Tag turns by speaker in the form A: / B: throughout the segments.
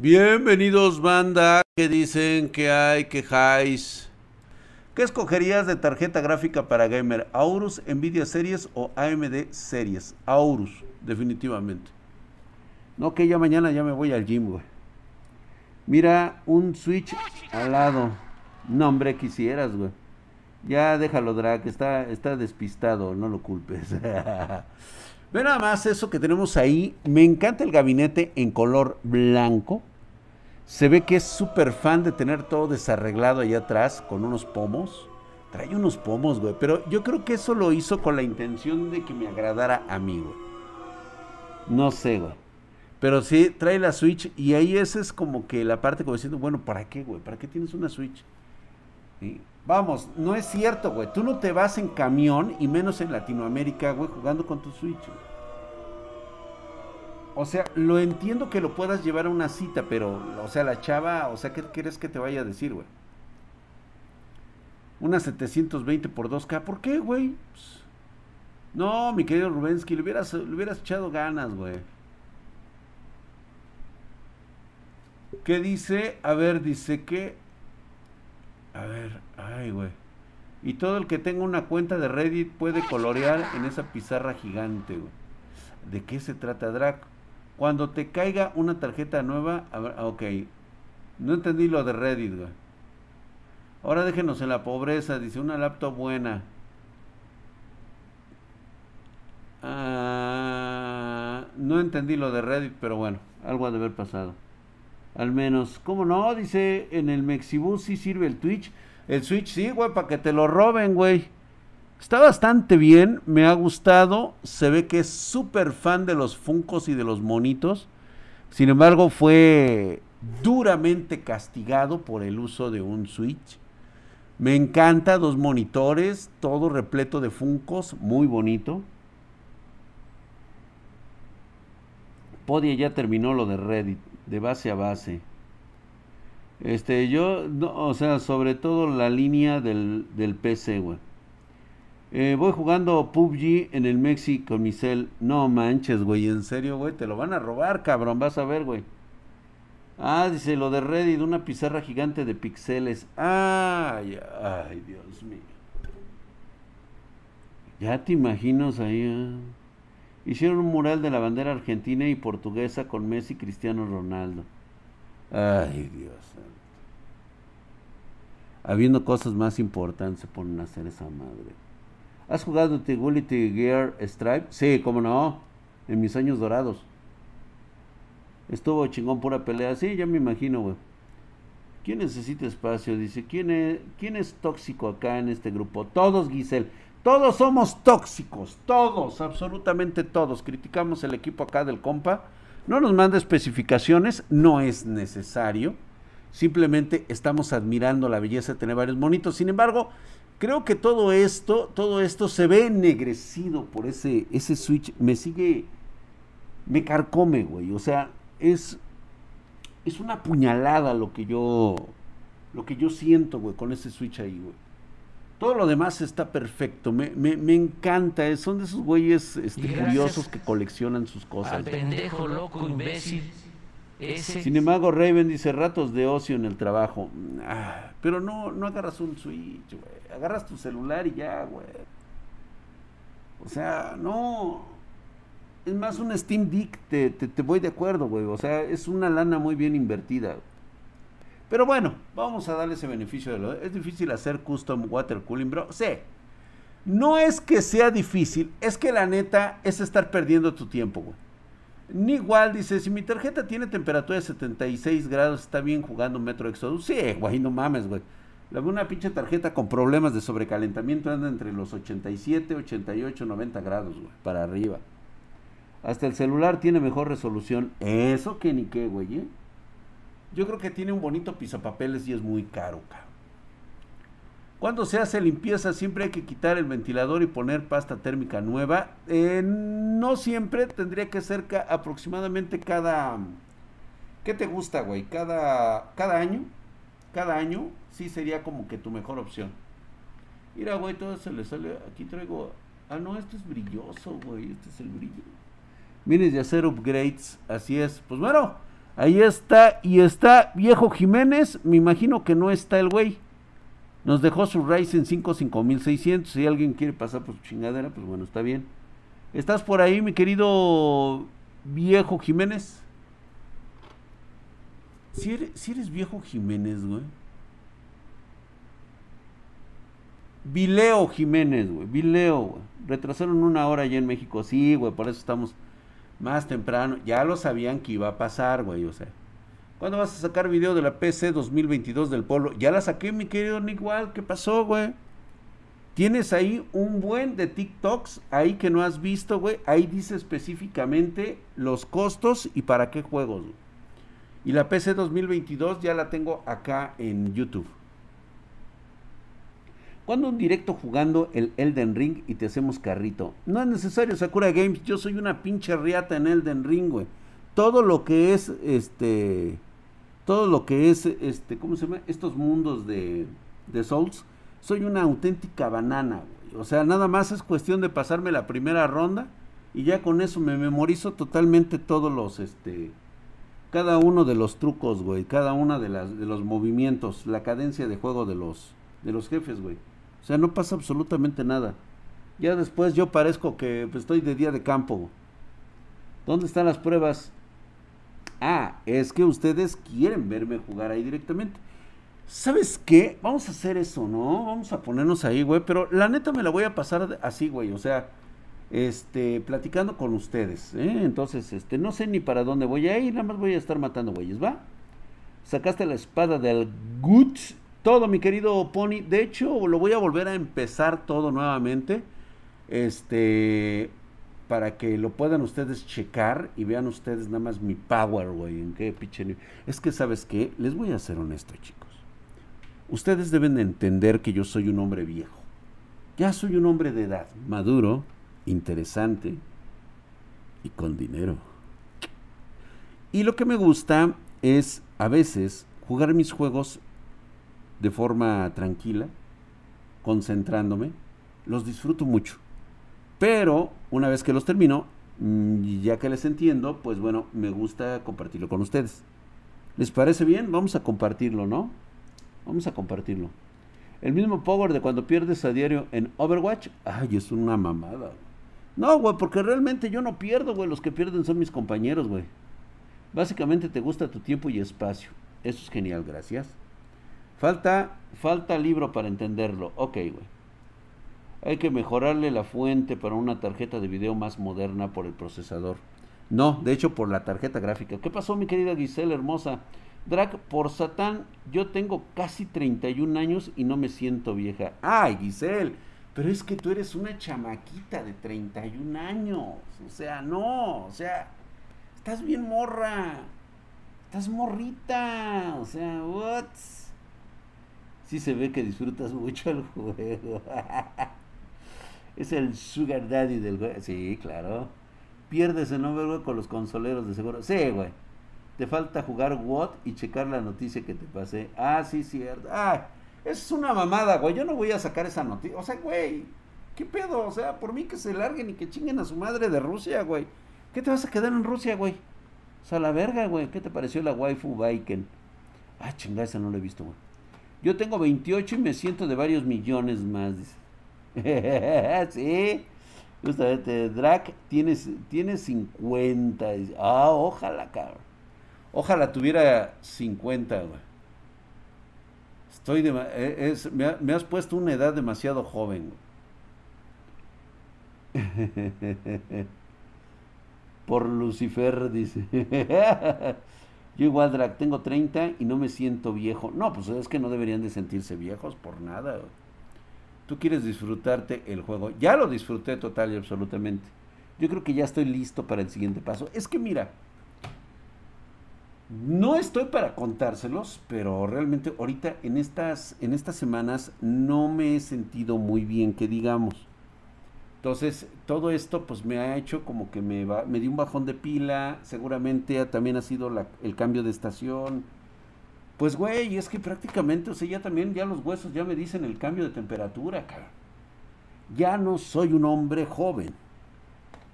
A: Bienvenidos, banda. ¿Qué dicen? ¿Qué hay? ¿Qué highs? ¿Qué escogerías de tarjeta gráfica para gamer? ¿Aurus, Nvidia Series o AMD Series? Aurus, definitivamente. No, que ya mañana ya me voy al gym, güey. Mira, un Switch al lado. No, hombre, quisieras, güey. Ya déjalo, Drag, está, está despistado, no lo culpes. Ve nada más eso que tenemos ahí. Me encanta el gabinete en color blanco. Se ve que es súper fan de tener todo desarreglado allá atrás con unos pomos. Trae unos pomos, güey. Pero yo creo que eso lo hizo con la intención de que me agradara a mí, güey. No sé, güey. Pero sí, trae la Switch y ahí esa es como que la parte como diciendo, bueno, ¿para qué, güey? ¿Para qué tienes una Switch? Vamos, no es cierto, güey. Tú no te vas en camión y menos en Latinoamérica, güey, jugando con tu Switch. O sea, lo entiendo que lo puedas llevar a una cita, pero, o sea, la chava, o sea, ¿qué quieres que te vaya a decir, güey? Una 720 por 2K, ¿por qué, güey? No, mi querido Rubensky, le hubieras, le hubieras echado ganas, güey. ¿Qué dice? A ver, dice que... A ver, ay, güey. Y todo el que tenga una cuenta de Reddit puede colorear en esa pizarra gigante, güey. ¿De qué se trata, Draco? Cuando te caiga una tarjeta nueva, a ver, ok. No entendí lo de Reddit, güey. Ahora déjenos en la pobreza, dice una laptop buena. Ah, no entendí lo de Reddit, pero bueno, algo ha de haber pasado. Al menos, ¿cómo no? Dice en el Mexibus sí sirve el Twitch. El Switch sí, güey, para que te lo roben, güey. Está bastante bien, me ha gustado. Se ve que es súper fan de los Funcos y de los monitos. Sin embargo, fue duramente castigado por el uso de un Switch. Me encanta, dos monitores, todo repleto de Funcos, muy bonito. Podia ya terminó lo de Reddit, de base a base. Este, yo, o sea, sobre todo la línea del, del PC, güey. Eh, voy jugando PUBG en el Mexi con. No manches, güey, en serio, güey, te lo van a robar, cabrón, vas a ver, güey. Ah, dice lo de Reddit, una pizarra gigante de pixeles. Ay, ay, Dios mío. Ya te imaginas ahí. Ah. Hicieron un mural de la bandera argentina y portuguesa con Messi y Cristiano Ronaldo. Ay, Dios. Habiendo cosas más importantes se ponen a hacer esa madre. ¿Has jugado Tegulity Gear Stripe? Sí, cómo no. En mis años dorados. Estuvo chingón pura pelea. Sí, ya me imagino, güey. ¿Quién necesita espacio? Dice, ¿quién es, ¿quién es tóxico acá en este grupo? Todos, Giselle. Todos somos tóxicos. Todos, absolutamente todos. Criticamos el equipo acá del compa. No nos manda especificaciones. No es necesario. Simplemente estamos admirando la belleza de tener varios monitos. Sin embargo, Creo que todo esto, todo esto se ve ennegrecido por ese, ese switch. Me sigue, me carcome, güey. O sea, es, es una puñalada lo que yo, lo que yo siento, güey, con ese switch ahí, güey. Todo lo demás está perfecto. Me, me, me encanta. Son de esos güeyes este, curiosos que coleccionan sus cosas. Al
B: pendejo, loco, imbécil
A: sin embargo, Raven dice ratos de ocio en el trabajo. Ah, pero no, no agarras un Switch, güey. Agarras tu celular y ya, güey. O sea, no. Es más un Steam Deck, te, te, voy de acuerdo, güey. O sea, es una lana muy bien invertida. Pero bueno, vamos a darle ese beneficio de lo. Es difícil hacer custom water cooling, bro. Sí. No es que sea difícil, es que la neta es estar perdiendo tu tiempo, güey. Ni igual dice, si mi tarjeta tiene temperatura de 76 grados, está bien jugando Metro Exodus. Sí, güey, no mames, güey. Una pinche tarjeta con problemas de sobrecalentamiento anda entre los 87, 88, 90 grados, güey, para arriba. Hasta el celular tiene mejor resolución. Eso que ni qué, güey, ¿eh? Yo creo que tiene un bonito pisapapeles y es muy caro, cabrón. Cuando se hace limpieza siempre hay que quitar el ventilador y poner pasta térmica nueva. Eh, no siempre, tendría que ser aproximadamente cada... ¿Qué te gusta, güey? Cada, cada año. Cada año sí sería como que tu mejor opción. Mira, güey, todo se le sale... Aquí traigo... Ah, no, esto es brilloso, güey. Este es el brillo. Vienes de hacer upgrades. Así es. Pues bueno, Ahí está, y está Viejo Jiménez, me imagino que no está el güey. Nos dejó su Ryzen 5 5600, si alguien quiere pasar por su chingadera, pues bueno, está bien. ¿Estás por ahí, mi querido Viejo Jiménez? Si eres, si eres Viejo Jiménez, güey. Vileo Jiménez, güey. Vileo, güey. Retrasaron una hora allá en México. Sí, güey, por eso estamos más temprano. Ya lo sabían que iba a pasar, güey. O sea, ¿cuándo vas a sacar video de la PC 2022 del Polo? Ya la saqué, mi querido Nick Wall. ¿Qué pasó, güey? Tienes ahí un buen de TikToks ahí que no has visto, güey. Ahí dice específicamente los costos y para qué juegos. Y la PC 2022 ya la tengo acá en YouTube. Cuando un directo jugando el Elden Ring y te hacemos carrito? No es necesario, Sakura Games. Yo soy una pinche riata en Elden Ring, güey. Todo lo que es, este... Todo lo que es, este... ¿Cómo se llama? Estos mundos de, de Souls. Soy una auténtica banana, güey. O sea, nada más es cuestión de pasarme la primera ronda. Y ya con eso me memorizo totalmente todos los, este... Cada uno de los trucos, güey. Cada uno de, las, de los movimientos. La cadencia de juego de los, de los jefes, güey. O sea, no pasa absolutamente nada. Ya después yo parezco que estoy de día de campo. ¿Dónde están las pruebas? Ah, es que ustedes quieren verme jugar ahí directamente. ¿Sabes qué? Vamos a hacer eso, ¿no? Vamos a ponernos ahí, güey. Pero la neta me la voy a pasar así, güey. O sea, este, platicando con ustedes. ¿eh? Entonces, este, no sé ni para dónde voy a ir. Nada más voy a estar matando güeyes, ¿va? Sacaste la espada del Guts todo, mi querido Pony. De hecho, lo voy a volver a empezar todo nuevamente. Este. Para que lo puedan ustedes checar y vean ustedes nada más mi power, güey. En qué pinche. Es que, ¿sabes qué? Les voy a ser honesto, chicos. Ustedes deben entender que yo soy un hombre viejo. Ya soy un hombre de edad, maduro, interesante y con dinero. Y lo que me gusta es a veces jugar mis juegos de forma tranquila, concentrándome, los disfruto mucho. Pero una vez que los termino, mm, ya que les entiendo, pues bueno, me gusta compartirlo con ustedes. ¿Les parece bien? Vamos a compartirlo, ¿no? Vamos a compartirlo. El mismo power de cuando pierdes a diario en Overwatch. Ay, es una mamada. No, güey, porque realmente yo no pierdo, güey. Los que pierden son mis compañeros, güey. Básicamente te gusta tu tiempo y espacio. Eso es genial, gracias. Falta, falta libro para entenderlo. Ok, güey. Hay que mejorarle la fuente para una tarjeta de video más moderna por el procesador. No, de hecho por la tarjeta gráfica. ¿Qué pasó, mi querida Giselle hermosa? Drag, por Satán, yo tengo casi 31 años y no me siento vieja. Ay, Giselle, pero es que tú eres una chamaquita de 31 años. O sea, no, o sea, estás bien morra. Estás morrita. O sea, what? sí se ve que disfrutas mucho el juego. es el sugar daddy del juego. Sí, claro. Pierdes el nombre, con los consoleros de seguro. Sí, güey. Te falta jugar WOT y checar la noticia que te pasé. Ah, sí, cierto. Ah, es una mamada, güey. Yo no voy a sacar esa noticia. O sea, güey. ¿Qué pedo? O sea, por mí que se larguen y que chinguen a su madre de Rusia, güey. ¿Qué te vas a quedar en Rusia, güey? O sea, la verga, güey. ¿Qué te pareció la waifu Viking? Ah, chingada, esa no la he visto, güey. Yo tengo 28 y me siento de varios millones más. Dice. sí, justamente. Drac tiene, tiene 50. Ah, ojalá, cabrón. Ojalá tuviera 50, güey. Estoy de, e, me, me, has puesto una edad demasiado joven. Por Lucifer, dice. Yo igual, Drag, tengo 30 y no me siento viejo. No, pues es que no deberían de sentirse viejos por nada. Tú quieres disfrutarte el juego. Ya lo disfruté total y absolutamente. Yo creo que ya estoy listo para el siguiente paso. Es que mira, no estoy para contárselos, pero realmente ahorita en estas, en estas semanas no me he sentido muy bien, que digamos. Entonces, todo esto pues me ha hecho como que me, va, me dio un bajón de pila, seguramente también ha sido la, el cambio de estación. Pues güey, es que prácticamente, o sea, ya también, ya los huesos ya me dicen el cambio de temperatura, cara. Ya no soy un hombre joven.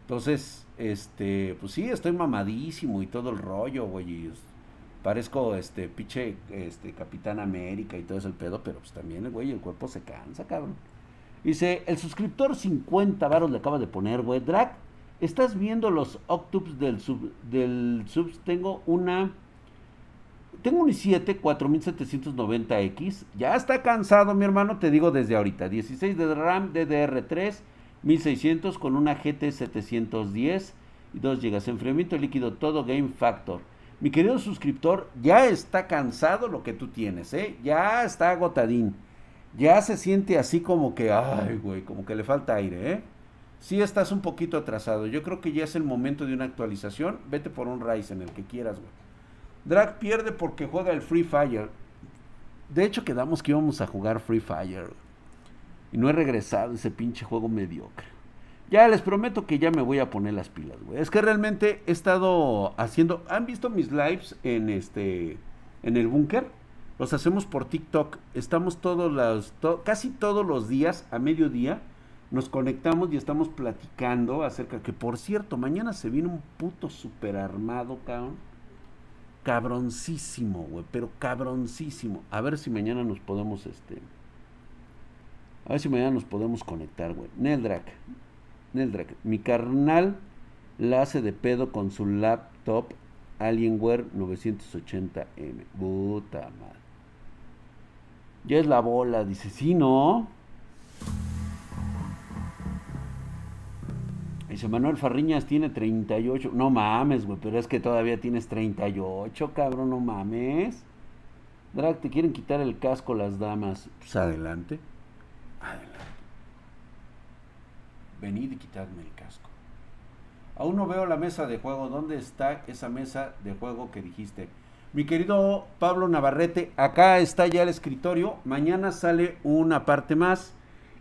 A: Entonces, este, pues sí, estoy mamadísimo y todo el rollo, güey. Parezco este pinche este Capitán América y todo ese pedo, pero pues también güey, el cuerpo se cansa, cabrón. Dice, el suscriptor 50 varos le acaba de poner, güey. Drag, ¿estás viendo los octups del sub del subs? Tengo una tengo un i7 4790X. Ya está cansado, mi hermano, te digo desde ahorita. 16 de RAM DDR3 1600 con una GT 710 y 2 GB. Enfriamiento líquido todo Game Factor. Mi querido suscriptor, ya está cansado lo que tú tienes, ¿eh? Ya está agotadín. Ya se siente así como que, ay, güey, como que le falta aire, ¿eh? Sí estás un poquito atrasado. Yo creo que ya es el momento de una actualización. Vete por un Ryzen, el que quieras, güey. Drag pierde porque juega el Free Fire. De hecho, quedamos que íbamos a jugar Free Fire. Y no he regresado ese pinche juego mediocre. Ya les prometo que ya me voy a poner las pilas, güey. Es que realmente he estado haciendo. ¿Han visto mis lives en este. en el búnker? Los hacemos por TikTok. Estamos todos los. casi todos los días, a mediodía. Nos conectamos y estamos platicando acerca. Que por cierto, mañana se viene un puto super armado, cabrón. Cabroncísimo, güey. Pero cabroncísimo. A ver si mañana nos podemos, este. A ver si mañana nos podemos conectar, güey. Neldrak. Neldrak, mi carnal la hace de pedo con su laptop Alienware 980M. Puta madre. Ya es la bola, dice, sí, ¿no? Dice Manuel Farriñas tiene 38. No mames, güey, pero es que todavía tienes 38, cabrón, no mames. Drag, te quieren quitar el casco las damas. Pues adelante. Adelante venid y quitadme el casco. Aún no veo la mesa de juego. ¿Dónde está esa mesa de juego que dijiste? Mi querido Pablo Navarrete, acá está ya el escritorio. Mañana sale una parte más.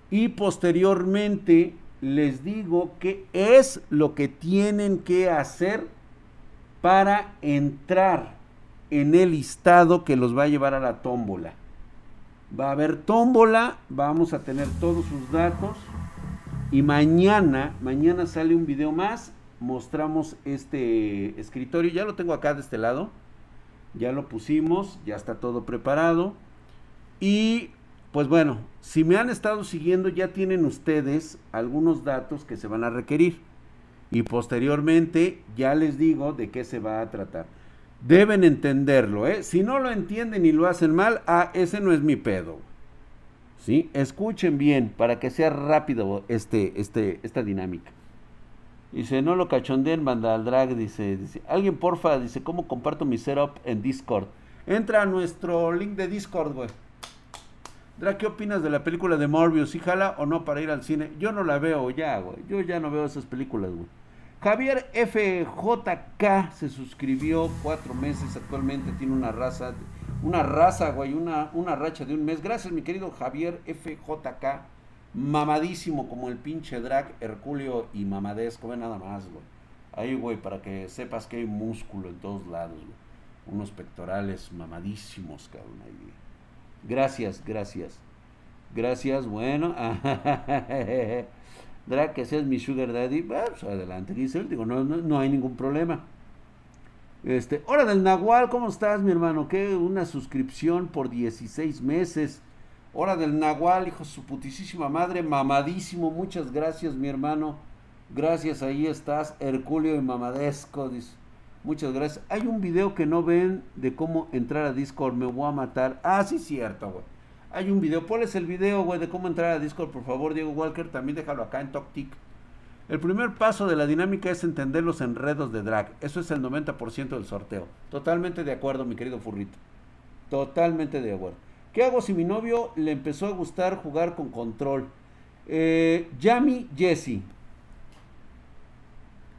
A: Y posteriormente les digo qué es lo que tienen que hacer para entrar en el listado que los va a llevar a la tómbola. Va a haber tómbola, vamos a tener todos sus datos. Y mañana, mañana sale un video más. Mostramos este escritorio. Ya lo tengo acá de este lado. Ya lo pusimos. Ya está todo preparado. Y pues bueno, si me han estado siguiendo ya tienen ustedes algunos datos que se van a requerir. Y posteriormente ya les digo de qué se va a tratar. Deben entenderlo, ¿eh? Si no lo entienden y lo hacen mal, ah, ese no es mi pedo. ¿sí? Escuchen bien para que sea rápido este, este, esta dinámica. Dice, no lo cachondeen, banda al drag, dice, dice, alguien porfa, dice, ¿cómo comparto mi setup en Discord? Entra a nuestro link de Discord, güey. Drag, ¿qué opinas de la película de Morbius? ¿Sí jala o no para ir al cine? Yo no la veo ya, güey. Yo ya no veo esas películas, güey. Javier FJK se suscribió cuatro meses, actualmente tiene una raza una raza, güey, una, una racha de un mes. Gracias, mi querido Javier FJK. Mamadísimo como el pinche drag Herculeo y mamadesco. Ve nada más, güey. Ahí, güey, para que sepas que hay músculo en todos lados, güey. Unos pectorales mamadísimos, cabrón. Ahí. Gracias, gracias. Gracias, bueno. drag, que seas mi sugar daddy. Pues adelante, dice él. Digo, no, no, no hay ningún problema. Este, hora del Nahual, ¿cómo estás, mi hermano? ¿Qué? Una suscripción por 16 meses. Hora del Nahual, hijo su putísima madre, mamadísimo. Muchas gracias, mi hermano. Gracias, ahí estás, Herculeo y Mamadesco. Muchas gracias. Hay un video que no ven de cómo entrar a Discord. Me voy a matar. Ah, sí, cierto, güey. Hay un video. Ponles el video, güey, de cómo entrar a Discord, por favor, Diego Walker. También déjalo acá en TokTik. El primer paso de la dinámica es entender los enredos de drag. Eso es el 90% del sorteo. Totalmente de acuerdo, mi querido Furrito. Totalmente de acuerdo. ¿Qué hago si mi novio le empezó a gustar jugar con control? Eh, Yami Jesse.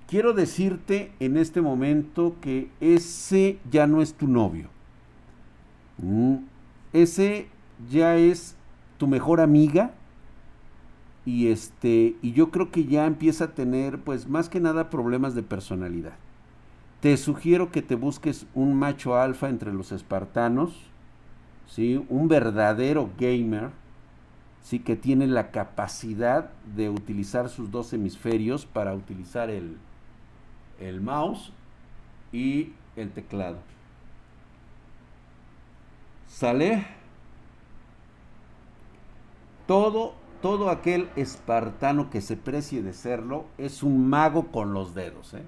A: Quiero decirte en este momento que ese ya no es tu novio. Mm, ese ya es tu mejor amiga y este y yo creo que ya empieza a tener pues más que nada problemas de personalidad. Te sugiero que te busques un macho alfa entre los espartanos, ¿sí? un verdadero gamer, ¿sí? que tiene la capacidad de utilizar sus dos hemisferios para utilizar el, el mouse y el teclado. ¿Sale? Todo, todo aquel espartano que se precie de serlo es un mago con los dedos, ¿eh?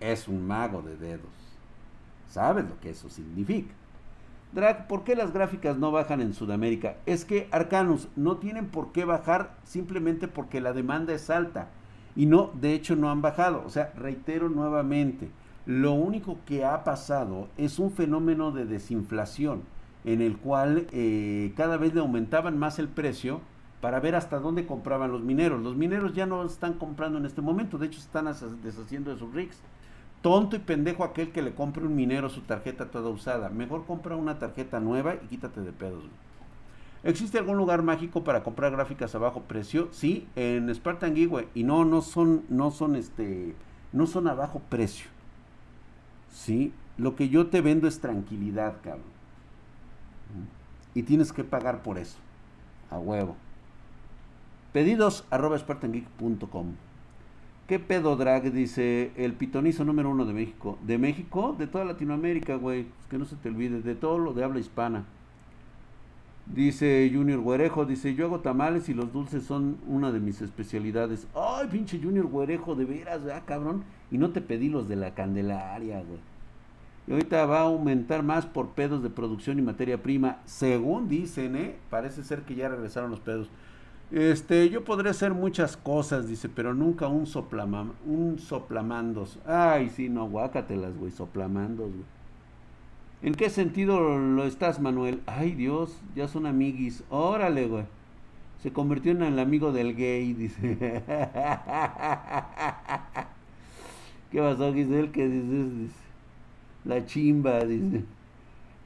A: Es un mago de dedos. ¿Sabes lo que eso significa? Drag, ¿por qué las gráficas no bajan en Sudamérica? Es que Arcanus no tienen por qué bajar simplemente porque la demanda es alta. Y no, de hecho no han bajado. O sea, reitero nuevamente, lo único que ha pasado es un fenómeno de desinflación en el cual eh, cada vez le aumentaban más el precio para ver hasta dónde compraban los mineros. Los mineros ya no están comprando en este momento, de hecho están deshaciendo de sus rigs. Tonto y pendejo aquel que le compre un minero su tarjeta toda usada. Mejor compra una tarjeta nueva y quítate de pedos. ¿Existe algún lugar mágico para comprar gráficas a bajo precio? Sí, en Spartan Geek, Y no, no son, no son este, no son a bajo precio. Sí, lo que yo te vendo es tranquilidad, cabrón. Y tienes que pagar por eso. A huevo. Pedidos arroba spartangeek.com. ¿Qué pedo drag? Dice el pitonizo número uno de México. ¿De México? De toda Latinoamérica, güey. Que no se te olvide. De todo lo de habla hispana. Dice Junior Güerejo, dice, yo hago tamales y los dulces son una de mis especialidades. Ay, pinche Junior Güerejo, de veras, ¿verdad, cabrón? Y no te pedí los de la Candelaria, güey. Y ahorita va a aumentar más por pedos de producción y materia prima. Según dicen, ¿eh? Parece ser que ya regresaron los pedos. Este, yo podré hacer muchas cosas, dice, pero nunca un soplamam, un soplamandos. Ay, sí, no, guácatelas, güey, soplamandos, güey. ¿En qué sentido lo estás, Manuel? Ay, Dios, ya son amiguis. Órale, güey. Se convirtió en el amigo del gay, dice. ¿Qué pasó, Giselle? ¿Qué dices? Dice. La chimba, dice.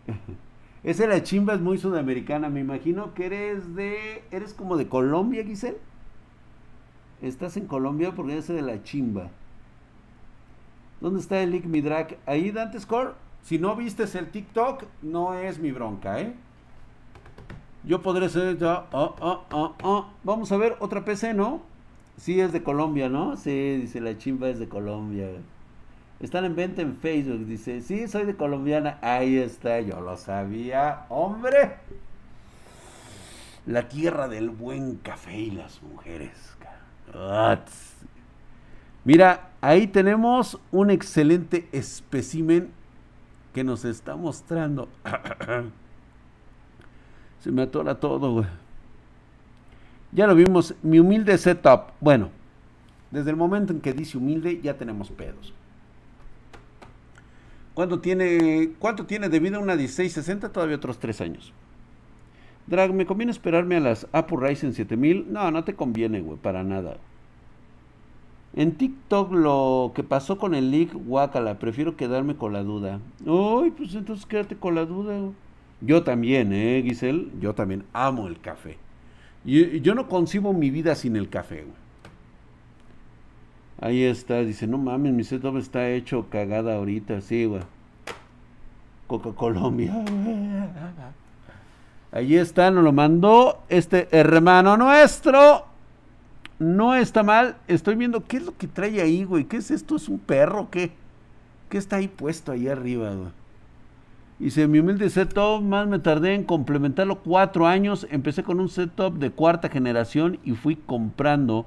A: Esa la chimba es muy sudamericana. Me imagino que eres de. ¿Eres como de Colombia, Giselle? Estás en Colombia porque eres de la chimba. ¿Dónde está el link mi drag? Ahí, Dante Score. Si no vistes el TikTok, no es mi bronca, ¿eh? Yo podré ser. Oh, Vamos a ver otra PC, ¿no? Sí, es de Colombia, ¿no? Sí, dice la chimba es de Colombia. Están en venta en Facebook. Dice, sí, soy de colombiana. Ahí está, yo lo sabía. Hombre. La tierra del buen café y las mujeres. Mira, ahí tenemos un excelente espécimen que nos está mostrando. Se me atora todo, güey. Ya lo vimos, mi humilde setup. Bueno, desde el momento en que dice humilde, ya tenemos pedos. ¿Cuánto tiene, ¿Cuánto tiene de vida una 1660? Todavía otros 3 años. Drag, ¿me conviene esperarme a las Apple Ryzen 7000? No, no te conviene, güey, para nada. En TikTok lo que pasó con el leak, guácala, prefiero quedarme con la duda. Ay, pues entonces quédate con la duda. Yo también, eh, Giselle, yo también amo el café. Y, yo no concibo mi vida sin el café, güey. Ahí está, dice, no mames, mi setup está hecho cagada ahorita, sí, güey. Coca Colombia. Ahí está, nos lo mandó este hermano nuestro. No está mal. Estoy viendo qué es lo que trae ahí, güey. ¿Qué es esto? ¿Es un perro? ¿Qué? ¿Qué está ahí puesto ahí arriba, güey? Dice, mi humilde setup, más me tardé en complementarlo cuatro años. Empecé con un setup de cuarta generación y fui comprando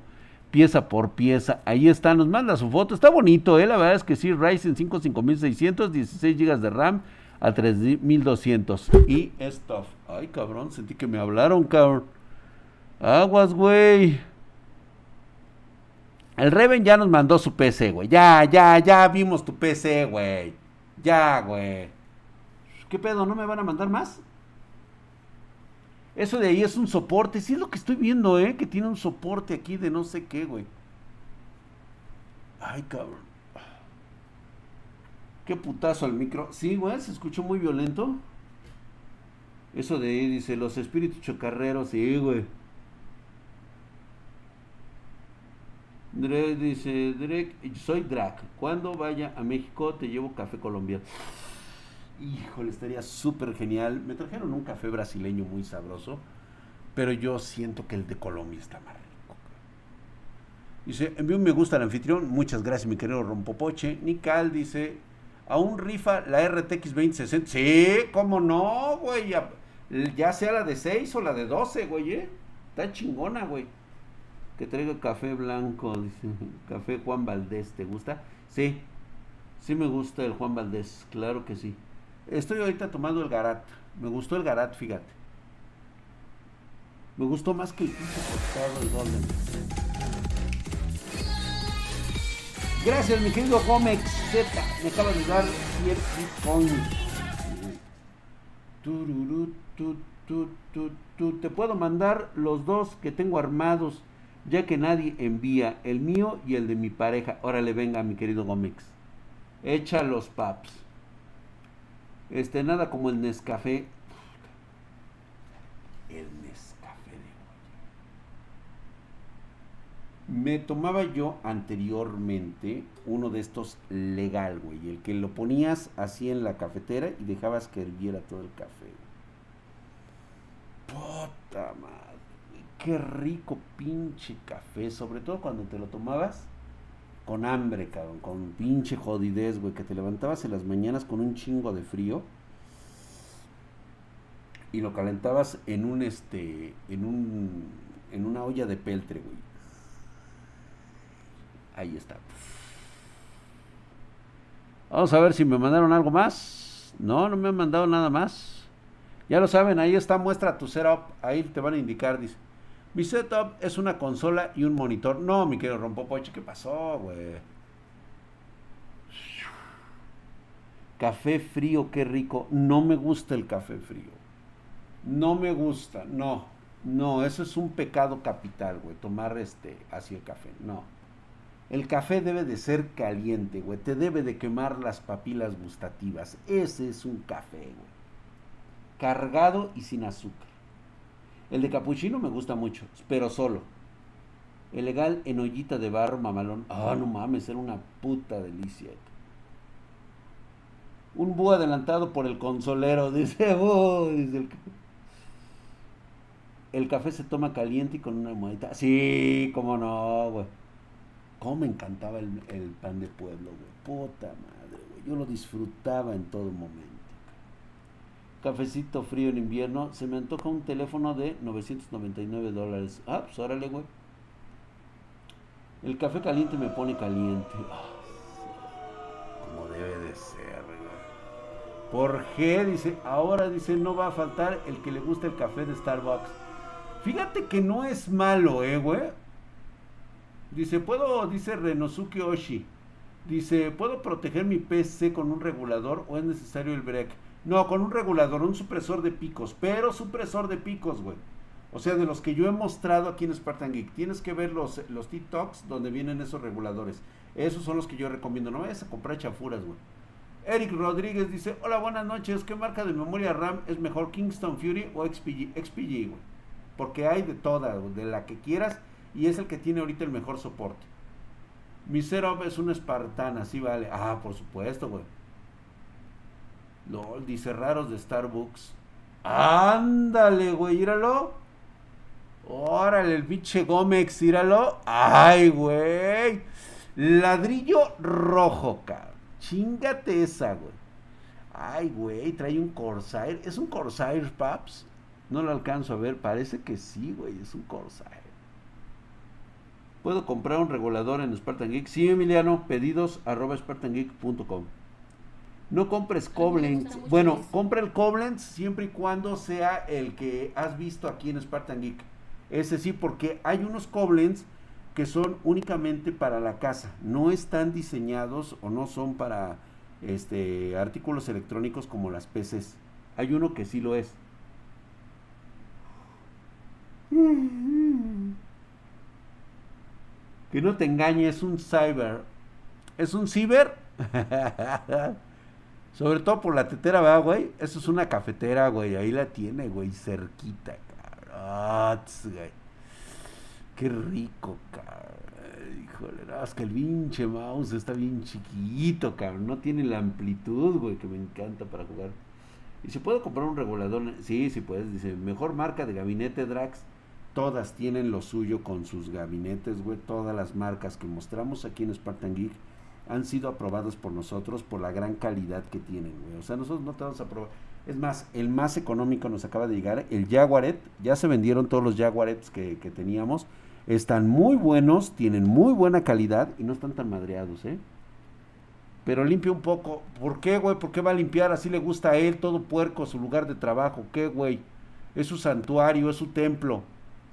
A: pieza por pieza. Ahí está, nos manda su foto. Está bonito, ¿eh? La verdad es que sí, Ryzen 5 5600, 16 GB de RAM a 3200. Y stuff. Ay, cabrón, sentí que me hablaron, cabrón. Aguas, güey. El Reven ya nos mandó su PC, güey. Ya, ya, ya vimos tu PC, güey. Ya, güey. ¿Qué pedo? ¿No me van a mandar más? Eso de ahí es un soporte. Sí es lo que estoy viendo, ¿eh? Que tiene un soporte aquí de no sé qué, güey. Ay, cabrón. Qué putazo al micro. Sí, güey, se escuchó muy violento. Eso de ahí dice, los espíritus chocarreros, sí, güey. Drake dice, Drake, soy Drac. Cuando vaya a México te llevo café colombiano. Híjole, estaría súper genial. Me trajeron un café brasileño muy sabroso, pero yo siento que el de Colombia está más rico. Dice, envío un me gusta al anfitrión. Muchas gracias, mi querido Rompopoche. Nical dice, Aún rifa la RTX 2060. Sí, cómo no, güey. Ya, sea la de 6 o la de 12, güey, ¿eh? Está chingona, güey. Que traiga café blanco, dice. Café Juan Valdés, ¿te gusta? Sí, sí me gusta el Juan Valdés, claro que sí. Estoy ahorita tomando el Garat. Me gustó el Garat, fíjate. Me gustó más que el el Golden. Gracias, mi querido Gómez Z. Me acaba de dar 10 bitcoins. Te puedo mandar los dos que tengo armados, ya que nadie envía el mío y el de mi pareja. Órale, venga, mi querido Gómez. Echa los paps. Este, nada como el Nescafé. El Me tomaba yo anteriormente uno de estos legal, güey. El que lo ponías así en la cafetera y dejabas que hirviera todo el café. Puta madre. Qué rico pinche café. Sobre todo cuando te lo tomabas con hambre, cabrón. Con pinche jodidez, güey. Que te levantabas en las mañanas con un chingo de frío. Y lo calentabas en un este. En un. En una olla de peltre, güey Ahí está. Vamos a ver si me mandaron algo más. No, no me han mandado nada más. Ya lo saben, ahí está, muestra tu setup. Ahí te van a indicar, dice. Mi setup es una consola y un monitor. No, mi querido Rompopoche, ¿qué pasó, güey? Café frío, qué rico. No me gusta el café frío. No me gusta, no. No, eso es un pecado capital, güey. Tomar este, así el café. No. El café debe de ser caliente, güey. Te debe de quemar las papilas gustativas. Ese es un café, güey. Cargado y sin azúcar. El de capuchino me gusta mucho, pero solo. El legal en ollita de barro mamalón. Ah, no mames, era una puta delicia. Un búho adelantado por el consolero, dice, oh, dice el... el café se toma caliente y con una almohadita. Sí, cómo no, güey. Cómo me encantaba el, pan de pueblo, güey. Puta madre, güey. Yo lo disfrutaba en todo momento. Cafecito frío en invierno. Se me antoja un teléfono de 999 dólares. Ah, pues órale, güey. El café caliente me pone caliente. Ah, como debe de ser, güey. ¿Por qué? Dice, ahora dice, no va a faltar el que le guste el café de Starbucks. Fíjate que no es malo, eh, güey. Dice, ¿puedo, dice Renosuke Oshi, dice, ¿puedo proteger mi PC con un regulador o es necesario el break? No, con un regulador, un supresor de picos, pero supresor de picos, güey. O sea, de los que yo he mostrado aquí en Spartan Geek. Tienes que ver los, los TikToks donde vienen esos reguladores. Esos son los que yo recomiendo. No vayas a comprar chafuras, güey. Eric Rodríguez dice, hola, buenas noches. ¿Qué marca de memoria RAM es mejor, Kingston Fury o XPG? XPG, güey. Porque hay de todas, de la que quieras y es el que tiene ahorita el mejor soporte. Mi setup es un Spartan, así vale. Ah, por supuesto, güey. LOL, dice raros de Starbucks. Ándale, güey, íralo. Órale, el pinche Gómez, íralo. Ay, güey. Ladrillo rojo, cabrón. Chingate esa, güey. Ay, güey, trae un Corsair. ¿Es un Corsair, Paps? No lo alcanzo a ver. Parece que sí, güey, es un Corsair. ¿Puedo comprar un regulador en Spartan Geek? Sí, Emiliano, pedidos arroba spartangeek.com. No compres Koblenz. Bueno, compra el Koblenz siempre y cuando sea el que has visto aquí en Spartan Geek. Ese sí, porque hay unos Koblenz que son únicamente para la casa. No están diseñados o no son para este artículos electrónicos como las PCs. Hay uno que sí lo es. Que no te engañe, es un cyber. Es un ciber. Sobre todo por la tetera, ¿verdad, güey? Eso es una cafetera, güey. Ahí la tiene, güey, cerquita, cabrón. güey. Qué rico, cabrón. Híjole, no, es que el pinche mouse está bien chiquito, cabrón. No tiene la amplitud, güey, que me encanta para jugar. ¿Y si puedo comprar un regulador? Sí, sí puedes. Dice, mejor marca de gabinete Drax. Todas tienen lo suyo con sus gabinetes, güey. Todas las marcas que mostramos aquí en Spartan Geek han sido aprobados por nosotros por la gran calidad que tienen, güey. O sea, nosotros no te vamos a aprobar. Es más, el más económico nos acaba de llegar, el Jaguaret. Ya se vendieron todos los Jaguarets que, que teníamos. Están muy buenos, tienen muy buena calidad y no están tan madreados, ¿eh? Pero limpia un poco. ¿Por qué, güey? ¿Por qué va a limpiar? Así le gusta a él, todo puerco, su lugar de trabajo. ¿Qué, güey? Es su santuario, es su templo.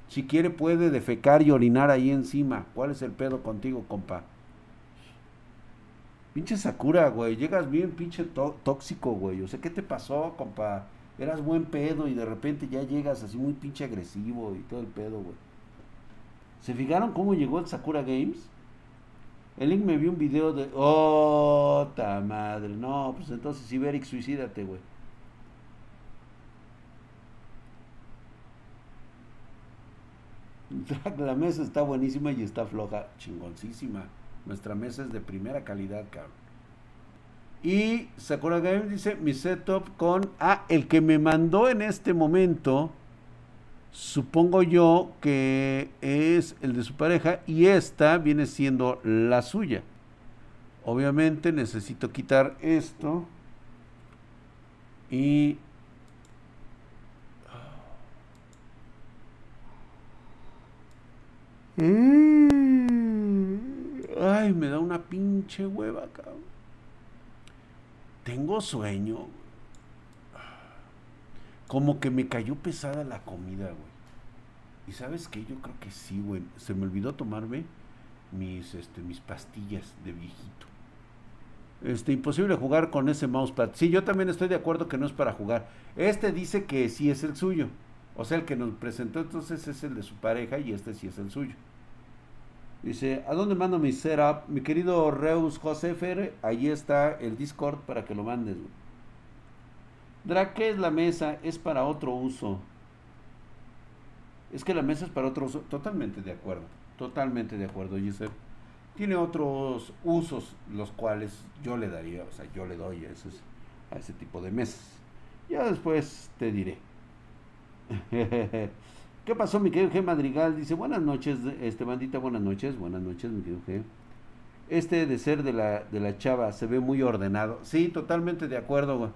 A: Si quiere puede defecar y orinar ahí encima. ¿Cuál es el pedo contigo, compa? Pinche Sakura, güey. Llegas bien pinche tóxico, güey. O sea, ¿qué te pasó, compa? Eras buen pedo y de repente ya llegas así muy pinche agresivo y todo el pedo, güey. ¿Se fijaron cómo llegó el Sakura Games? El link me vio un video de... ¡Oh, ta madre! No, pues entonces Iberic, suicídate, güey. La mesa está buenísima y está floja, chingoncísima. Nuestra mesa es de primera calidad, cabrón. Y Sakura Game dice, mi setup con... Ah, el que me mandó en este momento, supongo yo que es el de su pareja y esta viene siendo la suya. Obviamente necesito quitar esto y Mm. Ay, me da una pinche hueva, cabrón. Tengo sueño. Como que me cayó pesada la comida, güey. Y sabes qué, yo creo que sí, güey. Se me olvidó tomarme mis, este, mis pastillas de viejito. Este, imposible jugar con ese mousepad. Sí, yo también estoy de acuerdo que no es para jugar. Este dice que sí es el suyo. O sea, el que nos presentó entonces es el de su pareja y este sí es el suyo. Dice, ¿a dónde mando mi setup? Mi querido Reus Josefer, ahí está el Discord para que lo mandes. ¿qué es la mesa? Es para otro uso. Es que la mesa es para otro uso. Totalmente de acuerdo. Totalmente de acuerdo, Giselle. Tiene otros usos los cuales yo le daría, o sea, yo le doy a, a ese tipo de mesas. Ya después te diré. ¿Qué pasó, mi querido G Madrigal? Dice, buenas noches, este bandita, buenas noches, buenas noches, mi querido G. Este de ser de la, de la chava se ve muy ordenado. Sí, totalmente de acuerdo, güey.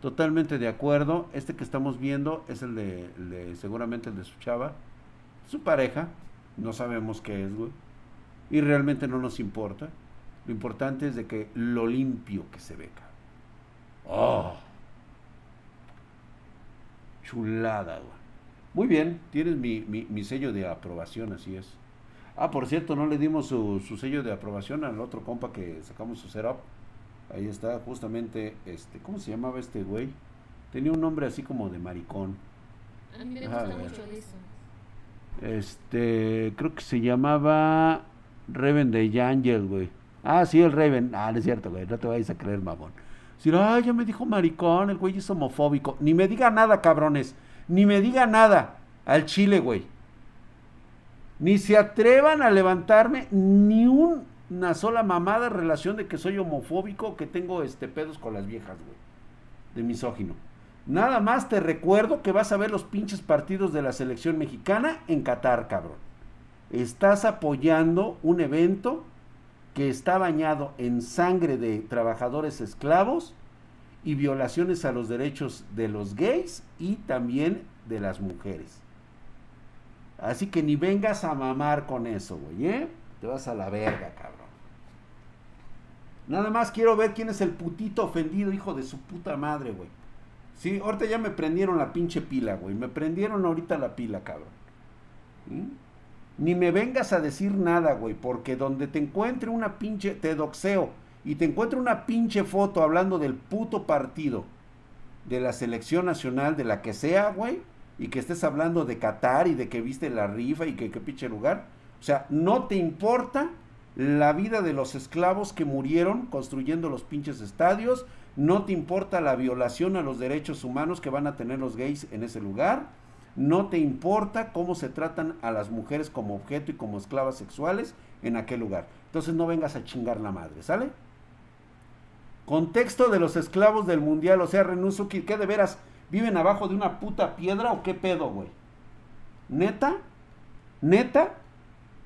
A: Totalmente de acuerdo. Este que estamos viendo es el de, seguramente el de su chava. Su pareja. No sabemos qué es, güey. Y realmente no nos importa. Lo importante es de que lo limpio que se ve, Oh. Chulada, güey. Muy bien, tienes mi, mi, sello de aprobación, así es. Ah, por cierto, no le dimos su, sello de aprobación al otro compa que sacamos su setup. Ahí está, justamente, este, ¿cómo se llamaba este güey? Tenía un nombre así como de maricón.
C: A mí me gusta mucho eso.
A: Este, creo que se llamaba Raven de Angel, güey. Ah, sí, el Raven. Ah, no es cierto, güey, no te vayas a creer, mamón. Si ah, ya me dijo maricón, el güey es homofóbico. Ni me diga nada, cabrones. Ni me diga nada al chile, güey. Ni se atrevan a levantarme ni una sola mamada en relación de que soy homofóbico que tengo este pedos con las viejas, güey. De misógino. Nada más te recuerdo que vas a ver los pinches partidos de la selección mexicana en Qatar, cabrón. Estás apoyando un evento que está bañado en sangre de trabajadores esclavos y violaciones a los derechos de los gays y también de las mujeres. Así que ni vengas a mamar con eso, güey, ¿eh? Te vas a la verga, cabrón. Nada más quiero ver quién es el putito ofendido, hijo de su puta madre, güey. Sí, ahorita ya me prendieron la pinche pila, güey. Me prendieron ahorita la pila, cabrón. Ni me vengas a decir nada, güey, porque donde te encuentre una pinche, te doxeo, y te encuentre una pinche foto hablando del puto partido de la selección nacional, de la que sea, güey, y que estés hablando de Qatar y de que viste la rifa y que qué pinche lugar. O sea, no te importa la vida de los esclavos que murieron construyendo los pinches estadios, no te importa la violación a los derechos humanos que van a tener los gays en ese lugar, no te importa cómo se tratan a las mujeres como objeto y como esclavas sexuales en aquel lugar. Entonces no vengas a chingar la madre, ¿sale? Contexto de los esclavos del mundial, o sea, Renusuki, ¿qué de veras? ¿Viven abajo de una puta piedra o qué pedo, güey? ¿Neta? ¿Neta?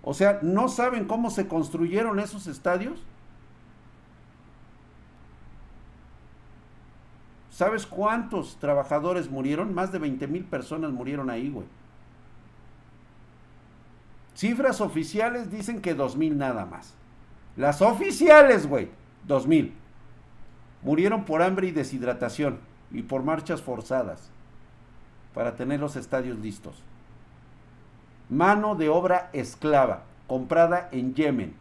A: O sea, ¿no saben cómo se construyeron esos estadios? ¿Sabes cuántos trabajadores murieron? Más de 20 mil personas murieron ahí, güey. Cifras oficiales dicen que 2 mil nada más. Las oficiales, güey, 2 mil. Murieron por hambre y deshidratación y por marchas forzadas para tener los estadios listos. Mano de obra esclava, comprada en Yemen.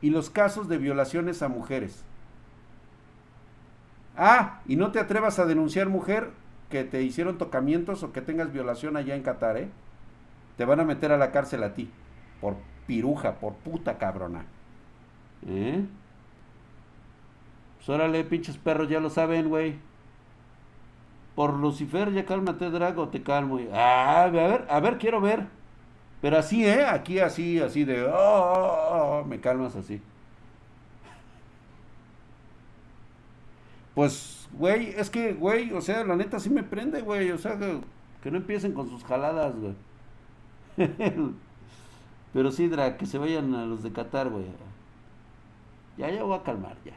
A: Y los casos de violaciones a mujeres. Ah, y no te atrevas a denunciar mujer que te hicieron tocamientos o que tengas violación allá en Qatar, ¿eh? Te van a meter a la cárcel a ti. Por piruja, por puta cabrona. ¿Eh? Pues órale, pinches perros, ya lo saben, güey. Por Lucifer, ya cálmate, Drago, te calmo. Ah, a ver, a ver, quiero ver. Pero así, ¿eh? Aquí así, así de... Oh, oh, oh, me calmas así. Pues, güey, es que, güey, o sea, la neta sí me prende, güey. O sea, que, que no empiecen con sus jaladas, güey. Pero sí, Dra, que se vayan a los de Qatar, güey. Ya, ya voy a calmar, ya.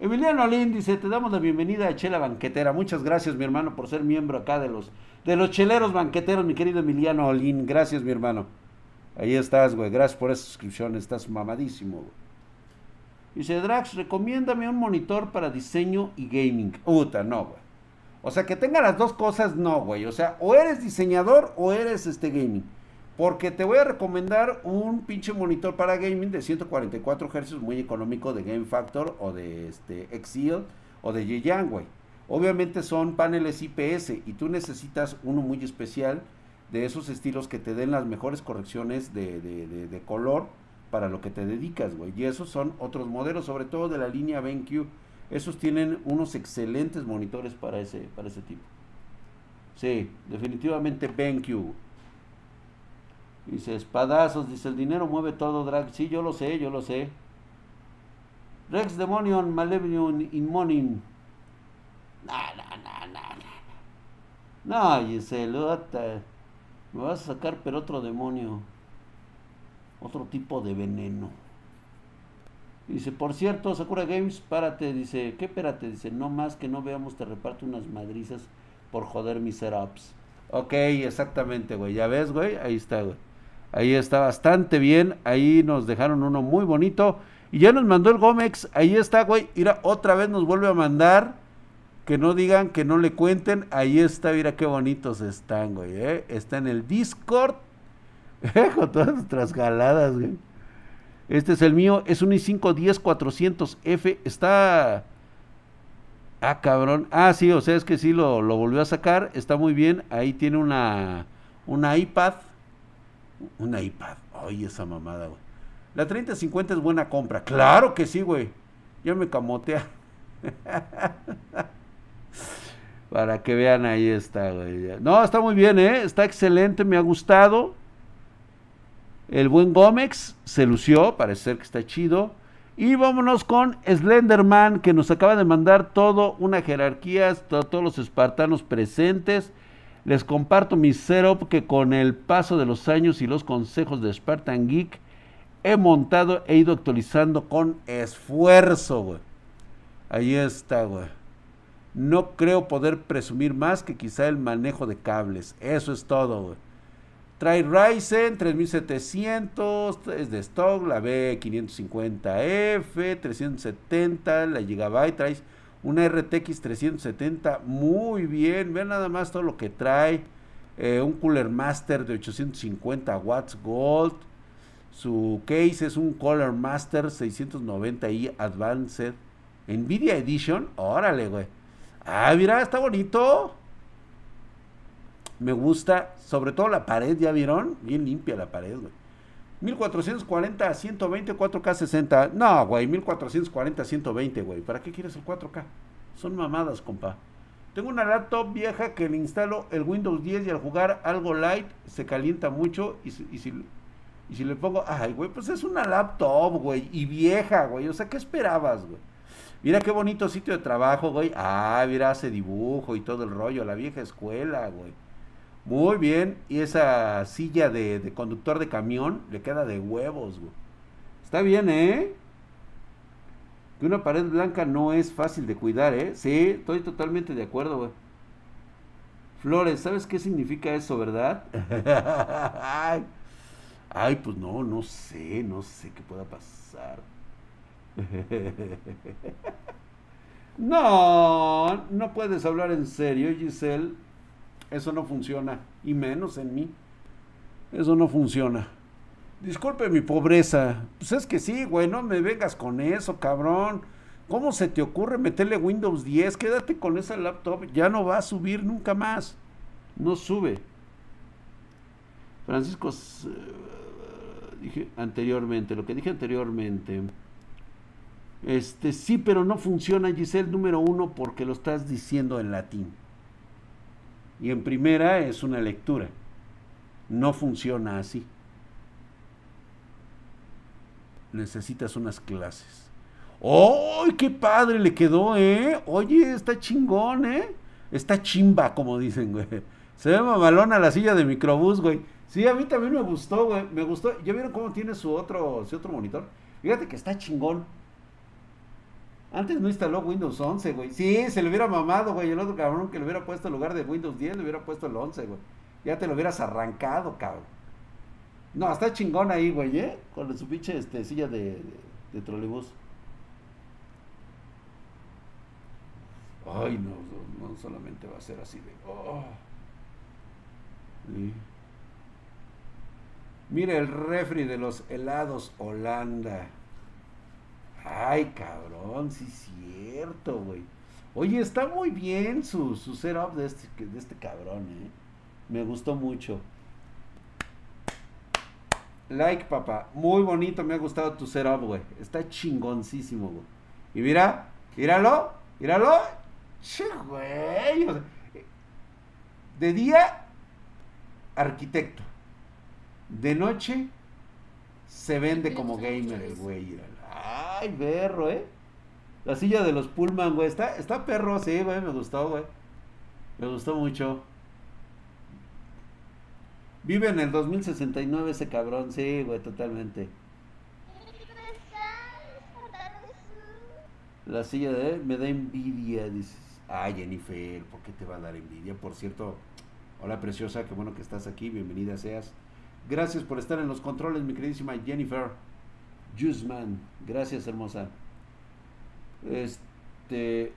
A: Emiliano Alín dice, te damos la bienvenida a Chela Banquetera. Muchas gracias, mi hermano, por ser miembro acá de los, de los cheleros banqueteros, mi querido Emiliano Alín. Gracias, mi hermano. Ahí estás, güey. Gracias por esa suscripción. Estás mamadísimo, güey. Dice, Drax, recomiéndame un monitor para diseño y gaming. Puta, no, güey. O sea, que tenga las dos cosas, no, güey. O sea, o eres diseñador o eres este gaming. Porque te voy a recomendar un pinche monitor para gaming de 144 Hz muy económico de Game Factor o de este Exil o de Yeyang, güey. Obviamente son paneles IPS y tú necesitas uno muy especial de esos estilos que te den las mejores correcciones de, de, color para lo que te dedicas, güey. Y esos son otros modelos, sobre todo de la línea BenQ. Esos tienen unos excelentes monitores para ese, para ese tipo. Sí, definitivamente BenQ. Dice, espadazos, dice, el dinero mueve todo, Drag. Sí, yo lo sé, yo lo sé. Rex Demonion Malevium Inmonin. No, no, no, no, no. No, Giselle, me vas a sacar, pero otro demonio. Otro tipo de veneno. Dice, por cierto, Sakura Games, párate. Dice, ¿qué espérate? Dice, no más que no veamos, te reparto unas madrizas por joder mis setups. Ok, exactamente, güey. Ya ves, güey. Ahí está, güey. Ahí está bastante bien. Ahí nos dejaron uno muy bonito. Y ya nos mandó el Gómez. Ahí está, güey. Mira, otra vez nos vuelve a mandar. Que no digan, que no le cuenten. Ahí está, mira qué bonitos están, güey. ¿eh? Está en el Discord. Con todas nuestras galadas, güey. Este es el mío. Es un i5 10400F. Está... Ah, cabrón. Ah, sí, o sea, es que sí lo, lo volvió a sacar. Está muy bien. Ahí tiene una, una iPad un iPad. Ay, esa mamada, güey. La 3050 es buena compra. Claro que sí, güey. Ya me camotea. Para que vean, ahí está, güey. No, está muy bien, ¿eh? Está excelente, me ha gustado. El buen Gómez se lució, parece ser que está chido. Y vámonos con Slenderman, que nos acaba de mandar todo, una jerarquía, todos los espartanos presentes. Les comparto mi setup que con el paso de los años y los consejos de Spartan Geek he montado, he ido actualizando con esfuerzo, güey. Ahí está, güey. No creo poder presumir más que quizá el manejo de cables. Eso es todo, güey. Trae Ryzen 3700, es de stock, la B550F, 370, la Gigabyte, trae una RTX 370 muy bien, vean nada más todo lo que trae, eh, un Cooler Master de 850 watts Gold, su case es un Cooler Master 690i Advanced Nvidia Edition, órale güey, ah mira, está bonito, me gusta, sobre todo la pared, ¿ya vieron? Bien limpia la pared, güey. 1440 a 120, 4K 60. No, güey, 1440 a 120, güey. ¿Para qué quieres el 4K? Son mamadas, compa. Tengo una laptop vieja que le instalo el Windows 10 y al jugar algo light se calienta mucho y, y, si, y si le pongo, ay, güey, pues es una laptop, güey, y vieja, güey. O sea, ¿qué esperabas, güey? Mira qué bonito sitio de trabajo, güey. Ah, mira, hace dibujo y todo el rollo, la vieja escuela, güey. Muy bien. Y esa silla de, conductor de camión le queda de huevos, güey. Está bien, ¿eh? Que una pared blanca no es fácil de cuidar, ¿eh? Sí, estoy totalmente de acuerdo, güey. Flores, ¿sabes qué significa eso, verdad? ay, pues no, no sé, no sé qué pueda pasar. no, no puedes hablar en serio, Giselle. Eso no funciona, y menos en mí. Eso no funciona. Disculpe mi pobreza. Pues es que sí, güey, no me vengas con eso, cabrón. ¿Cómo se te ocurre meterle Windows 10? Quédate con esa laptop, ya no va a subir nunca más. No sube. Francisco, uh, dije anteriormente, lo que dije anteriormente. Este, sí, pero no funciona, Giselle, número uno, porque lo estás diciendo en latín. Y en primera es una lectura. No funciona así necesitas unas clases. ¡Ay, qué padre le quedó, eh! Oye, está chingón, eh. Está chimba, como dicen, güey. Se ve mamalona la silla de microbús, güey. Sí, a mí también me gustó, güey. Me gustó. ¿Ya vieron cómo tiene su otro, su otro monitor? Fíjate que está chingón. Antes no instaló Windows 11, güey. Sí, se le hubiera mamado, güey. El otro cabrón que le hubiera puesto en lugar de Windows 10, le hubiera puesto el 11, güey. Ya te lo hubieras arrancado, cabrón. No, está chingón ahí, güey, ¿eh? Con su pinche este, silla de, de, trolebús. Ay, no, no, solamente va a ser así de. Oh. Mira el refri de los helados Holanda. Ay, cabrón, sí es cierto, güey. Oye, está muy bien su, su setup de este, de este cabrón, ¿eh? Me gustó mucho. Like, papá. Muy bonito, me ha gustado tu setup, güey. Está chingoncísimo, güey. Y mira, míralo, míralo. Che, güey. de día, arquitecto. De noche, se vende como gamer el güey. Ay, perro, eh. La silla de los Pullman, güey. Está, está perro, sí, güey. Me gustó, güey. Me gustó mucho. Vive en el 2069 ese cabrón, sí, güey, totalmente. La silla de me da envidia, dices. Ay, Jennifer, ¿por qué te va a dar envidia? Por cierto, hola preciosa, qué bueno que estás aquí, bienvenida seas. Gracias por estar en los controles, mi queridísima Jennifer Jusman. Gracias, hermosa. Este,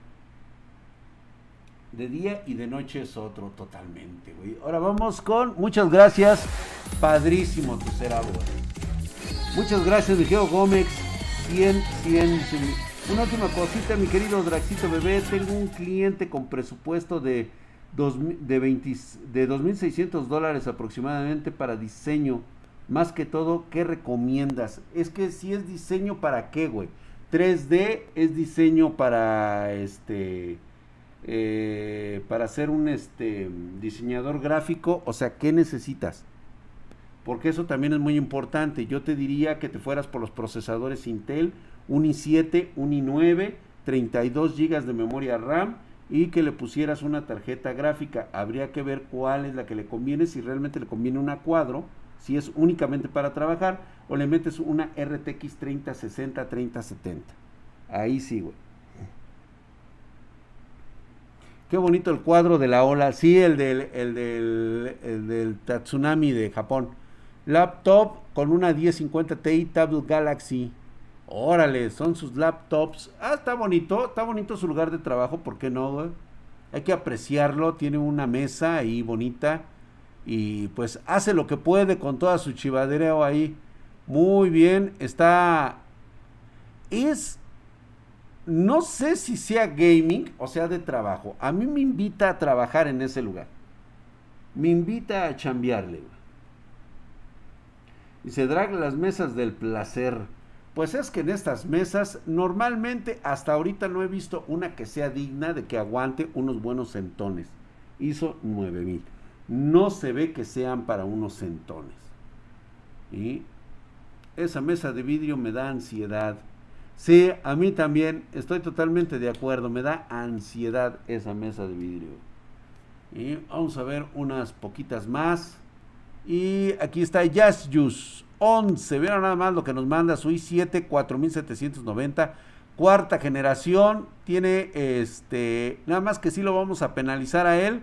A: de día y de noche es otro totalmente, güey. Ahora vamos con muchas gracias. Padrísimo tu será, Muchas gracias, Vigeo Gómez. 100, 100, Una última cosita, mi querido Draxito Bebé. Tengo un cliente con presupuesto de, dos, de, 20, de 2.600 dólares aproximadamente para diseño. Más que todo, ¿qué recomiendas? Es que si es diseño para qué, güey. 3D es diseño para este eh, para ser un este, diseñador gráfico, o sea, ¿qué necesitas? Porque eso también es muy importante. Yo te diría que te fueras por los procesadores Intel, un i7, un i9, 32 GB de memoria RAM y que le pusieras una tarjeta gráfica. Habría que ver cuál es la que le conviene, si realmente le conviene una cuadro, si es únicamente para trabajar, o le metes una RTX 3060, 3070. Ahí sí, güey. Qué bonito el cuadro de la ola. Sí, el del, el del, el del Tatsunami de Japón. Laptop con una 1050 Ti Tablet Galaxy. Órale, son sus laptops. Ah, está bonito, está bonito su lugar de trabajo, ¿por qué no, güey? Hay que apreciarlo, tiene una mesa ahí bonita y pues hace lo que puede con toda su chivadereo ahí. Muy bien, está... Es no sé si sea gaming o sea de trabajo. A mí me invita a trabajar en ese lugar. Me invita a chambearle. Y se drag las mesas del placer. Pues es que en estas mesas normalmente hasta ahorita no he visto una que sea digna de que aguante unos buenos centones. Hizo 9000. No se ve que sean para unos centones. Y esa mesa de vidrio me da ansiedad. Sí, a mí también estoy totalmente de acuerdo. Me da ansiedad esa mesa de vidrio. Y vamos a ver unas poquitas más. Y aquí está Jazz Juice. 11. Vieron nada más lo que nos manda su i7 4790. Cuarta generación. Tiene este. Nada más que sí lo vamos a penalizar a él.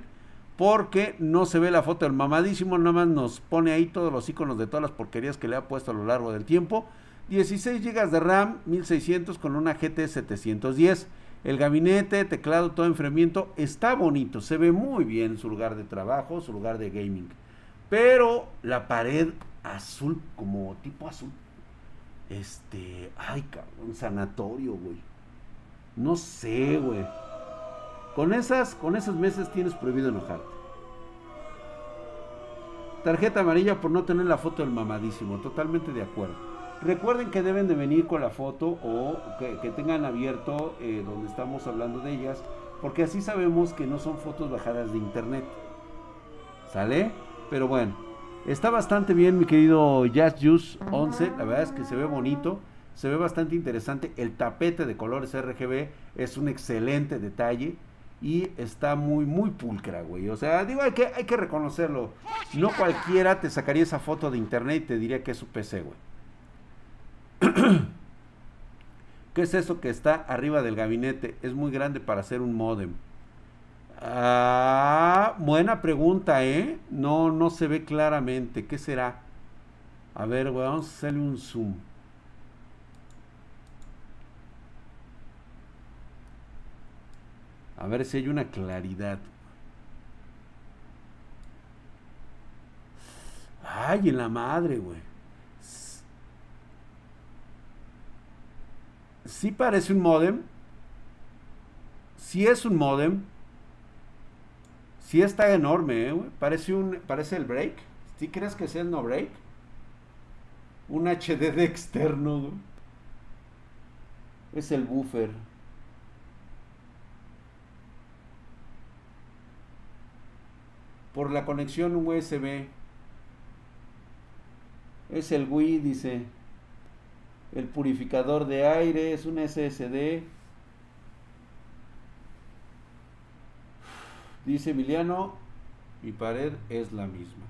A: Porque no se ve la foto del mamadísimo. Nada más nos pone ahí todos los iconos de todas las porquerías que le ha puesto a lo largo del tiempo. 16 GB de RAM, 1600 con una GT 710. El gabinete, teclado, todo enfriamiento está bonito, se ve muy bien su lugar de trabajo, su lugar de gaming. Pero la pared azul, como tipo azul, este, ay, cabrón, sanatorio, güey. No sé, güey. Con esas, con esas mesas tienes prohibido enojarte. Tarjeta amarilla por no tener la foto del mamadísimo, totalmente de acuerdo. Recuerden que deben de venir con la foto o que, tengan abierto eh, donde estamos hablando de ellas, porque así sabemos que no son fotos bajadas de internet. ¿Sale? Pero bueno, está bastante bien mi querido Jazz Juice 11, la verdad es que se ve bonito, se ve bastante interesante, el tapete de colores RGB es un excelente detalle y está muy, muy pulcra, güey. O sea, digo, hay que, hay que reconocerlo. No cualquiera te sacaría esa foto de internet y te diría que es su PC, güey. ¿Qué es eso que está arriba del gabinete? Es muy grande para hacer un modem. Ah, buena pregunta, ¿eh? No, no se ve claramente. ¿Qué será? A ver, vamos a hacerle un zoom. A ver si hay una claridad. Ay, en la madre, güey. sí parece un modem. Sí es un modem. Sí está enorme, eh, Parece un parece el break. ¿Sí crees que sea el no break? Un HDD externo, Es el buffer. Por la conexión USB. Es el Wii, dice el purificador de aire, es un SSD. Dice Emiliano, mi pared es la misma.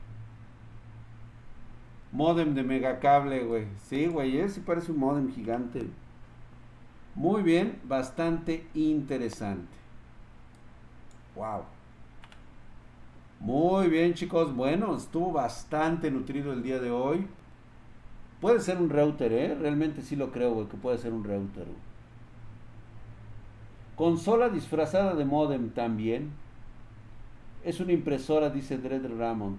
A: Modem de megacable, güey. Sí, güey, ese parece un modem gigante. Muy bien, bastante interesante. Wow. Muy bien, chicos. Bueno, estuvo bastante nutrido el día de hoy. Puede ser un router, ¿eh? Realmente sí lo creo, güey, que puede ser un router. Consola disfrazada de modem también. Es una impresora, dice Dredd Ramond.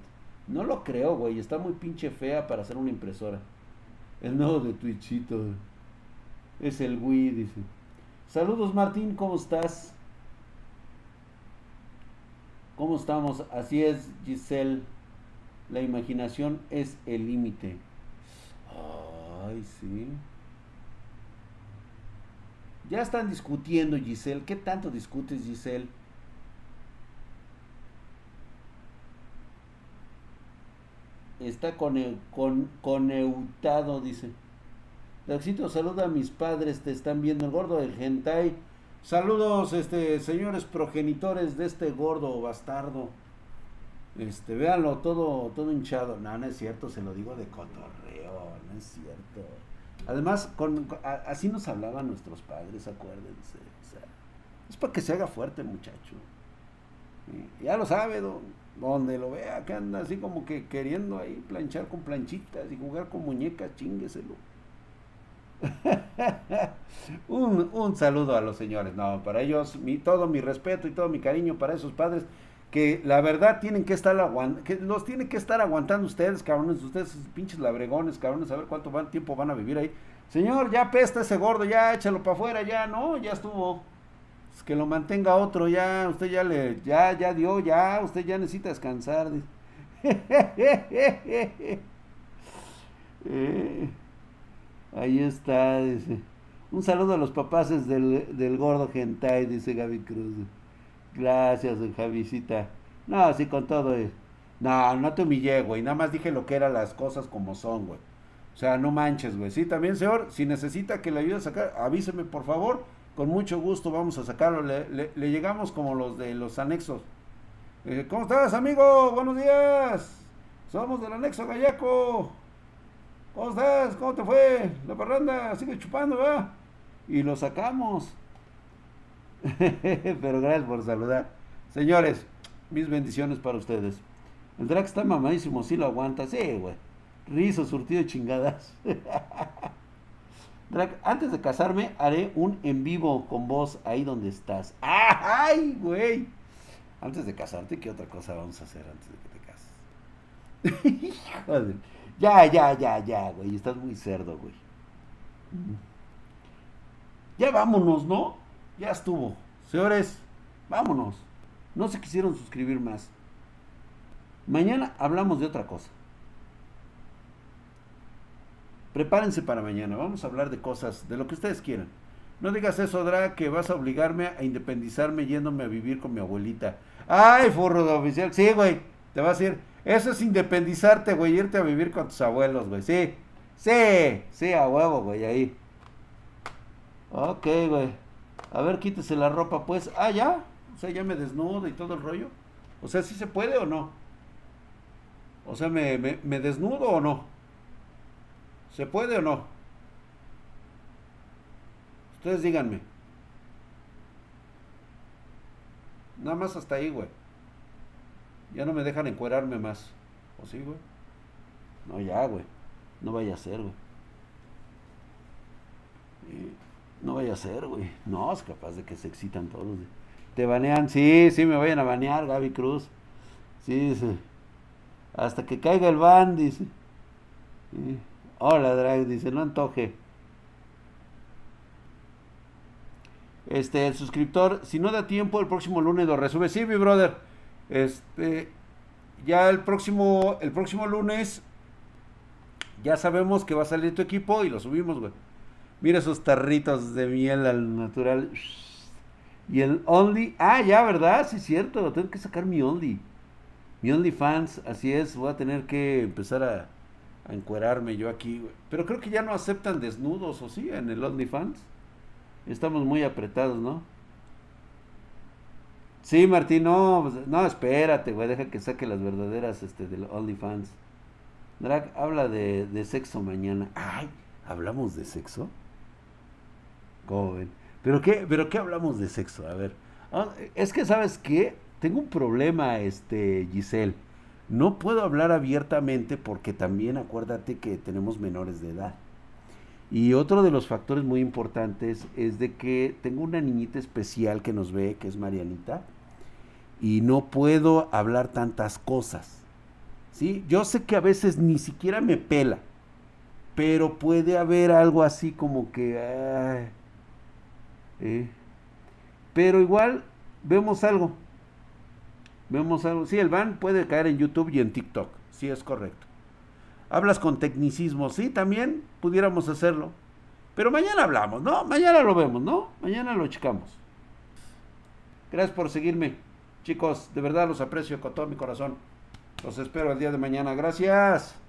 A: No lo creo, güey. Está muy pinche fea para ser una impresora. El nuevo de Twitchito. Es el Wii, dice. Saludos, Martín. ¿Cómo estás? ¿Cómo estamos? Así es, Giselle. La imaginación es el límite. Ay, sí. Ya están discutiendo, Giselle. ¿Qué tanto discutes, Giselle? Está con, con, coneutado, dice. Daxito, saluda a mis padres, te están viendo el gordo del hentai. Saludos, este, señores progenitores de este gordo bastardo. Este, véanlo todo, todo hinchado. No, no es cierto, se lo digo de cotorreo, no es cierto. Además, así nos hablaban nuestros padres, acuérdense. O sea, es para que se haga fuerte, muchacho. ya lo sabe, donde lo vea, que anda así como que queriendo ahí planchar con planchitas y jugar con muñecas, chingueselo. un, un saludo a los señores. No, para ellos, mi, todo mi respeto y todo mi cariño para esos padres que la verdad tienen que estar que los tienen que estar aguantando ustedes, cabrones, ustedes pinches labregones, cabrones, a ver cuánto tiempo van a vivir ahí. Señor, ya pesta ese gordo, ya échalo para afuera, ya, no, ya estuvo. Es que lo mantenga otro, ya, usted ya le, ya, ya dio, ya, usted ya necesita descansar. Eh, ahí está, dice. Un saludo a los papás del, del gordo gentai, dice Gaby Cruz. Gracias, Javisita. No, así con todo. Eh. No, no te humillé, güey. Nada más dije lo que eran las cosas como son, güey. O sea, no manches, güey. Sí, también, señor, si necesita que le ayude a sacar, avíseme, por favor. Con mucho gusto vamos a sacarlo. Le, llegamos como los de los anexos. Eh, ¿Cómo estás, amigo? Buenos días. Somos del anexo Gallaco. ¿Cómo estás? ¿Cómo te fue? La parranda, sigue chupando, ¿va? Y lo sacamos. Pero gracias por saludar. Señores, mis bendiciones para ustedes. El drag está mamadísimo, sí lo aguanta. Sí, güey. Rizo, surtido de chingadas. drag, antes de casarme, haré un en vivo con vos ahí donde estás. ¡Ay, güey! Antes de casarte, ¿qué otra cosa vamos a hacer antes de que te cases? Joder. Ya, ya, ya, ya, güey. Estás muy cerdo, güey. Ya vámonos, ¿no? Ya estuvo. Señores, vámonos. No se quisieron suscribir más. Mañana hablamos de otra cosa. Prepárense para mañana. Vamos a hablar de cosas, de lo que ustedes quieran. No digas eso, Dra, que vas a obligarme a independizarme yéndome a vivir con mi abuelita. Ay, forro de oficial. Sí, güey. Te vas a ir. Eso es independizarte, güey. Irte a vivir con tus abuelos, güey. Sí. Sí. Sí, a huevo, güey. Ahí. Ok, güey. A ver, quítese la ropa, pues. Ah, ya. O sea, ya me desnudo y todo el rollo. O sea, ¿sí se puede o no? O sea, ¿me, me, me desnudo o no? ¿Se puede o no? Ustedes díganme. Nada más hasta ahí, güey. Ya no me dejan encuerarme más. ¿O sí, güey? No, ya, güey. No vaya a ser, güey. No vaya a ser, güey. No, es capaz de que se excitan todos. Te banean. Sí, sí, me vayan a banear, Gaby Cruz. Sí, dice. Hasta que caiga el ban, dice. Sí. Hola, Drag, dice, no antoje. Este, el suscriptor, si no da tiempo, el próximo lunes lo resube. Sí, mi brother. Este, ya el próximo, el próximo lunes, ya sabemos que va a salir tu equipo y lo subimos, güey. Mira esos tarritos de miel al natural. Y el Only, ah, ya, ¿verdad? Sí, cierto, tengo que sacar mi Only. Mi OnlyFans, así es, voy a tener que empezar a, a encuerarme yo aquí, güey. Pero creo que ya no aceptan desnudos, ¿o sí? En el OnlyFans. Estamos muy apretados, ¿no? Sí, Martín, no, pues, no, espérate, güey, deja que saque las verdaderas este, del OnlyFans. Drag habla de, de sexo mañana. Ay, ¿hablamos de sexo? ¿Cómo ven? ¿Pero qué, ¿Pero qué hablamos de sexo? A ver, ah, es que, ¿sabes qué? Tengo un problema, este, Giselle. No puedo hablar abiertamente porque también acuérdate que tenemos menores de edad. Y otro de los factores muy importantes es de que tengo una niñita especial que nos ve, que es Marianita, y no puedo hablar tantas cosas. ¿sí? Yo sé que a veces ni siquiera me pela, pero puede haber algo así como que... ay, eh. Pero igual vemos algo. Vemos algo. Sí, el ban puede caer en YouTube y en TikTok. Sí, es correcto. Hablas con tecnicismo, sí, también pudiéramos hacerlo. Pero mañana hablamos, ¿no? Mañana lo vemos, ¿no? Mañana lo checamos. Gracias por seguirme. Chicos, de verdad los aprecio con todo mi corazón. Los espero el día de mañana. Gracias.